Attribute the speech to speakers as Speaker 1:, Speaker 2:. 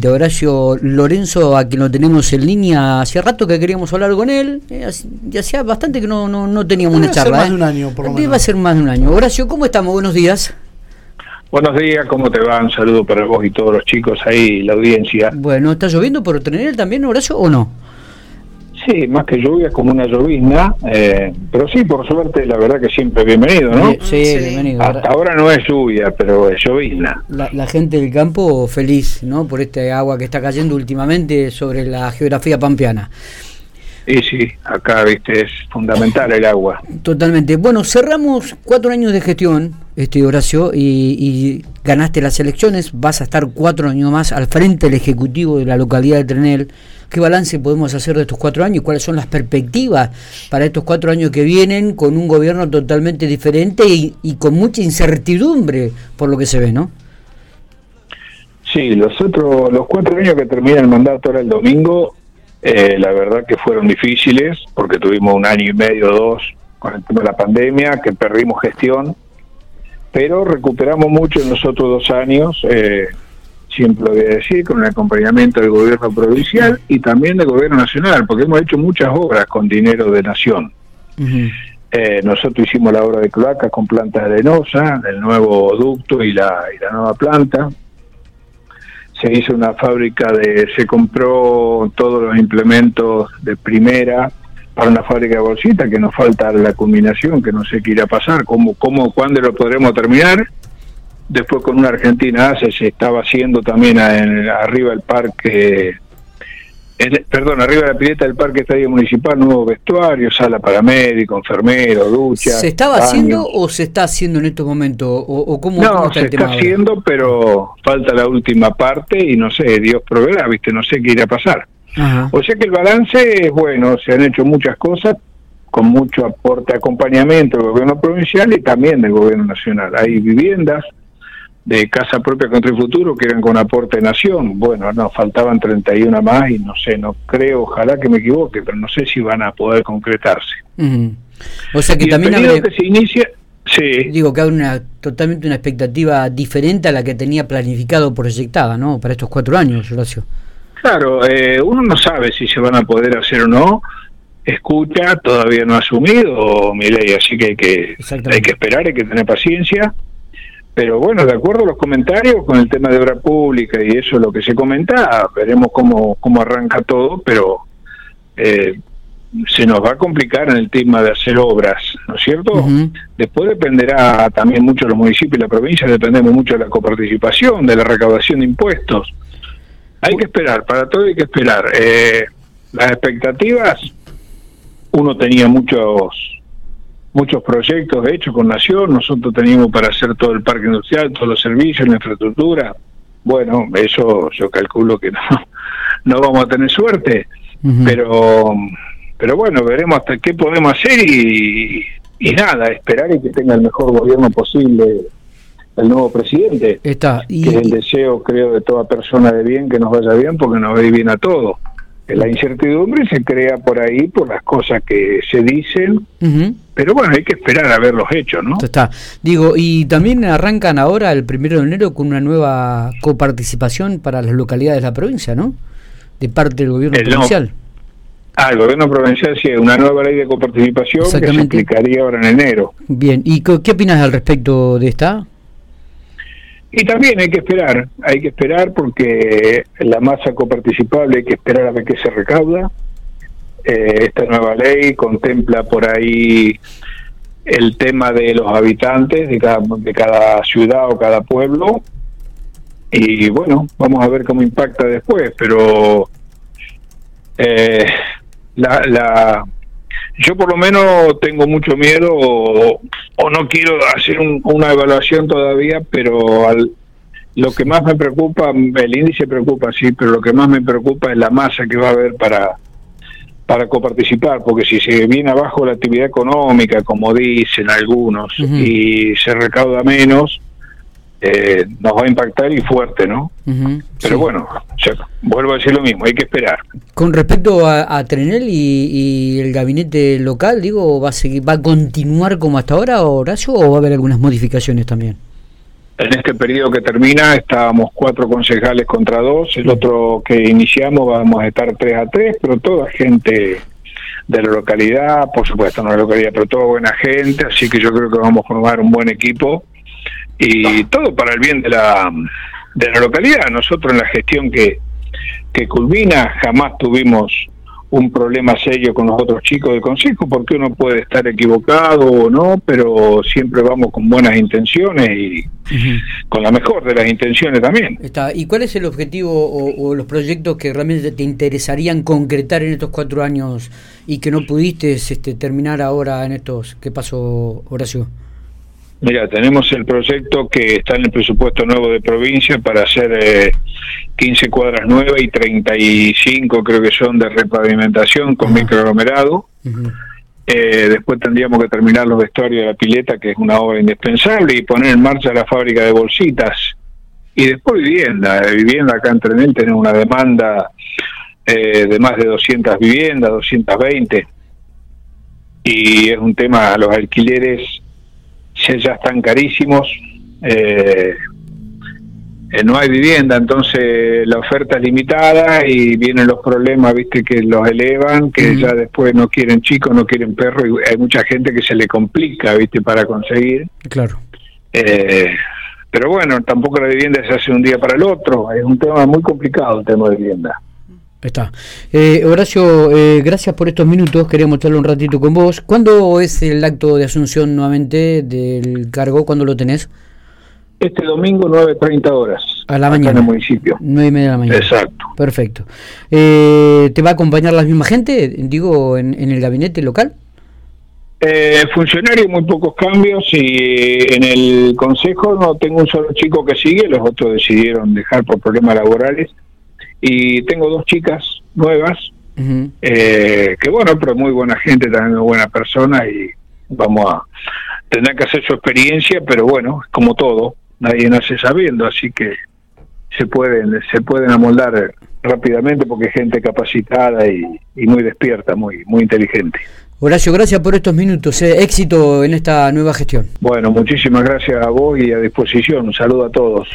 Speaker 1: de Horacio Lorenzo, a quien lo tenemos en línea. Hace rato que queríamos hablar con él, eh, ya hacía bastante que no, no, no teníamos una charla.
Speaker 2: Va a ser más de un año, por lo menos.
Speaker 1: Va a ser más de un año. Horacio, ¿cómo estamos? Buenos días.
Speaker 3: Buenos días, ¿cómo te va? Un saludo para vos y todos los chicos ahí, la audiencia.
Speaker 1: Bueno, ¿está lloviendo por tener también, Horacio, o no?
Speaker 3: Sí, más que lluvia, como una llovizna, eh, pero sí, por suerte, la verdad que siempre bienvenido, ¿no?
Speaker 1: Sí, bienvenido.
Speaker 3: Hasta ahora no es lluvia, pero es llovizna.
Speaker 1: La, la, gente del campo feliz, ¿no? Por este agua que está cayendo últimamente sobre la geografía pampeana.
Speaker 3: Y sí, acá, viste, es fundamental el agua.
Speaker 1: Totalmente. Bueno, cerramos cuatro años de gestión, este Horacio, y, y, ganaste las elecciones. Vas a estar cuatro años más al frente del Ejecutivo de la localidad de Trenel. ¿Qué balance podemos hacer de estos cuatro años? ¿Cuáles son las perspectivas para estos cuatro años que vienen con un gobierno totalmente diferente y, y con mucha incertidumbre por lo que se ve, no?
Speaker 3: Sí, los otros, los cuatro años que termina el mandato ahora el domingo, eh, la verdad que fueron difíciles porque tuvimos un año y medio, dos, con el tema de la pandemia, que perdimos gestión, pero recuperamos mucho en los otros dos años, eh, siempre lo voy a decir, con el acompañamiento del gobierno provincial y también del gobierno nacional, porque hemos hecho muchas obras con dinero de nación. Uh -huh. eh, nosotros hicimos la obra de cloacas con plantas arenosas, el nuevo ducto y la, y la nueva planta, se hizo una fábrica de, se compró todos los implementos de primera para una fábrica de bolsita que nos falta la culminación, que no sé qué irá a pasar, cómo, cómo, cuándo lo podremos terminar. Después con una Argentina ACE se estaba haciendo también en, arriba del parque, en, perdón, arriba de la pileta del parque estadio municipal, nuevo vestuario, sala para médico, enfermero, ducha.
Speaker 1: ¿Se estaba baño. haciendo o se está haciendo en estos momentos? ¿O, o cómo,
Speaker 3: no,
Speaker 1: cómo está
Speaker 3: se
Speaker 1: el tema
Speaker 3: está
Speaker 1: ahora?
Speaker 3: haciendo, pero falta la última parte y no sé, Dios proveerá, viste, no sé qué irá a pasar.
Speaker 1: Ajá.
Speaker 3: O sea que el balance es bueno, se han hecho muchas cosas con mucho aporte, acompañamiento del gobierno provincial y también del gobierno nacional. Hay viviendas de casa propia contra el futuro que eran con aporte de nación. Bueno, nos faltaban 31 más y no sé, no creo, ojalá que me equivoque, pero no sé si van a poder concretarse.
Speaker 1: Uh -huh. O sea que
Speaker 3: y
Speaker 1: también
Speaker 3: el
Speaker 1: habré-
Speaker 3: que se inicia, sí,
Speaker 1: digo que hay una totalmente una expectativa diferente a la que tenía planificado proyectada, ¿no? Para estos cuatro años, Horacio.
Speaker 3: Claro, eh, uno no sabe si se van a poder hacer o no. Escucha, todavía no ha asumido mi ley, así que hay que, hay que esperar, hay que tener paciencia. Pero bueno, de acuerdo a los comentarios con el tema de obra pública y eso es lo que se comenta, veremos cómo, cómo arranca todo, pero eh, se nos va a complicar en el tema de hacer obras, ¿no es cierto? Después dependerá también mucho de los municipios y la provincia, dependemos mucho de la coparticipación, de la recaudación de impuestos. Hay que esperar, para todo hay que esperar. Eh, las expectativas, uno tenía muchos muchos proyectos de hecho con Nación, nosotros teníamos para hacer todo el parque industrial, todos los servicios, la infraestructura. Bueno, eso yo calculo que no, no vamos a tener suerte, pero pero bueno, veremos hasta qué podemos hacer y, y nada, esperar y que tenga el mejor gobierno posible el nuevo presidente
Speaker 1: Está. Y,
Speaker 3: que es el deseo, creo, de toda persona de bien que nos vaya bien porque nos va bien a todos. La incertidumbre se crea por ahí, por las cosas que se dicen, pero bueno, hay que esperar a ver los hechos, ¿no?
Speaker 1: Está. Digo, y también arrancan ahora el primero de enero con una nueva coparticipación para las localidades de la provincia, ¿no? De parte del gobierno
Speaker 3: El no-
Speaker 1: provincial.
Speaker 3: Ah, el gobierno provincial sí, una nueva ley de coparticipación que se aplicaría ahora en enero.
Speaker 1: Bien, ¿y qué opinas al respecto de esta?
Speaker 3: Y también hay que esperar, hay que esperar porque la masa coparticipable hay que esperar a ver qué se recauda. Eh, esta nueva ley contempla por ahí el tema de los habitantes de cada, de cada ciudad o cada pueblo. Y bueno, vamos a ver cómo impacta después, pero eh, la, la, yo por lo menos tengo mucho miedo o, o no quiero hacer un- una evaluación todavía, pero al- lo que más me preocupa, el índice preocupa, sí, pero lo que más me preocupa es la masa que va a haber para para coparticipar, porque si se viene abajo la actividad económica, como dicen algunos, y se recauda menos, eh, nos va a impactar y fuerte, ¿no? Pero
Speaker 1: sí.
Speaker 3: bueno, vuelvo a decir lo mismo, hay que esperar.
Speaker 1: Con respecto a, a Trenel y, y el gabinete local, digo, ¿va a seguir, va a continuar como hasta ahora, Horacio, o va a haber algunas modificaciones también?
Speaker 3: En este periodo que termina estábamos cuatro concejales contra dos, el otro que iniciamos vamos a estar tres a tres, pero toda gente de la localidad, por supuesto no de la localidad, pero toda buena gente, así que yo creo que vamos a formar un buen equipo y todo para el bien de la, de la localidad. Nosotros en la gestión que, que culmina jamás tuvimos un problema serio con los otros chicos del consejo, porque uno puede estar equivocado o no, pero siempre vamos con buenas intenciones y con la mejor de las intenciones también.
Speaker 1: Está. ¿Y cuál es el objetivo o, los proyectos que realmente te interesarían concretar en estos cuatro años y que no pudiste este, terminar ahora en estos? ¿Qué pasó, Horacio?
Speaker 3: Mira, tenemos el proyecto que está en el presupuesto nuevo de provincia para hacer eh, 15 cuadras nuevas y 35 creo que son de repavimentación con microaglomerado. eh, después tendríamos que terminar los vestuarios de la pileta, que es una obra indispensable, y poner en marcha la fábrica de bolsitas. Y después vivienda. vivienda acá en Trenel tenemos una demanda eh, de más de 200 viviendas, 220. Y es un tema, los alquileres ya están carísimos, eh, eh, no hay vivienda, entonces la oferta es limitada y vienen los problemas, viste, que los elevan, que ya después no quieren chicos, no quieren perros, y hay mucha gente que se le complica, viste, para conseguir.
Speaker 1: Claro.
Speaker 3: Eh, pero bueno, tampoco la vivienda se hace un día para el otro, es un tema muy complicado el tema de vivienda.
Speaker 1: Está. Eh, Horacio, eh, gracias por estos minutos. Queríamos estar un ratito con vos. ¿Cuándo es el acto de asunción nuevamente del cargo? ¿Cuándo lo tenés?
Speaker 3: Este domingo, 9.30 horas.
Speaker 1: A la mañana. En
Speaker 3: el municipio.
Speaker 1: 9 y media de la mañana.
Speaker 3: Exacto.
Speaker 1: Perfecto. Eh, ¿Te va a acompañar la misma gente, digo, en, el gabinete local?
Speaker 3: Eh, funcionarios, muy pocos cambios y en el consejo no tengo un solo chico que sigue, los otros decidieron dejar por problemas laborales y tengo dos chicas nuevas, eh, que bueno, pero muy buena gente, también muy buena persona y vamos a tener que hacer su experiencia, pero bueno, como todo, nadie nace sabiendo, así que se pueden, se pueden amoldar rápidamente porque es gente capacitada y, muy despierta, muy, muy inteligente.
Speaker 1: Horacio, gracias por estos minutos. Eh. éxito en esta nueva gestión.
Speaker 3: Bueno, muchísimas gracias a vos y a disposición. Un saludo a todos.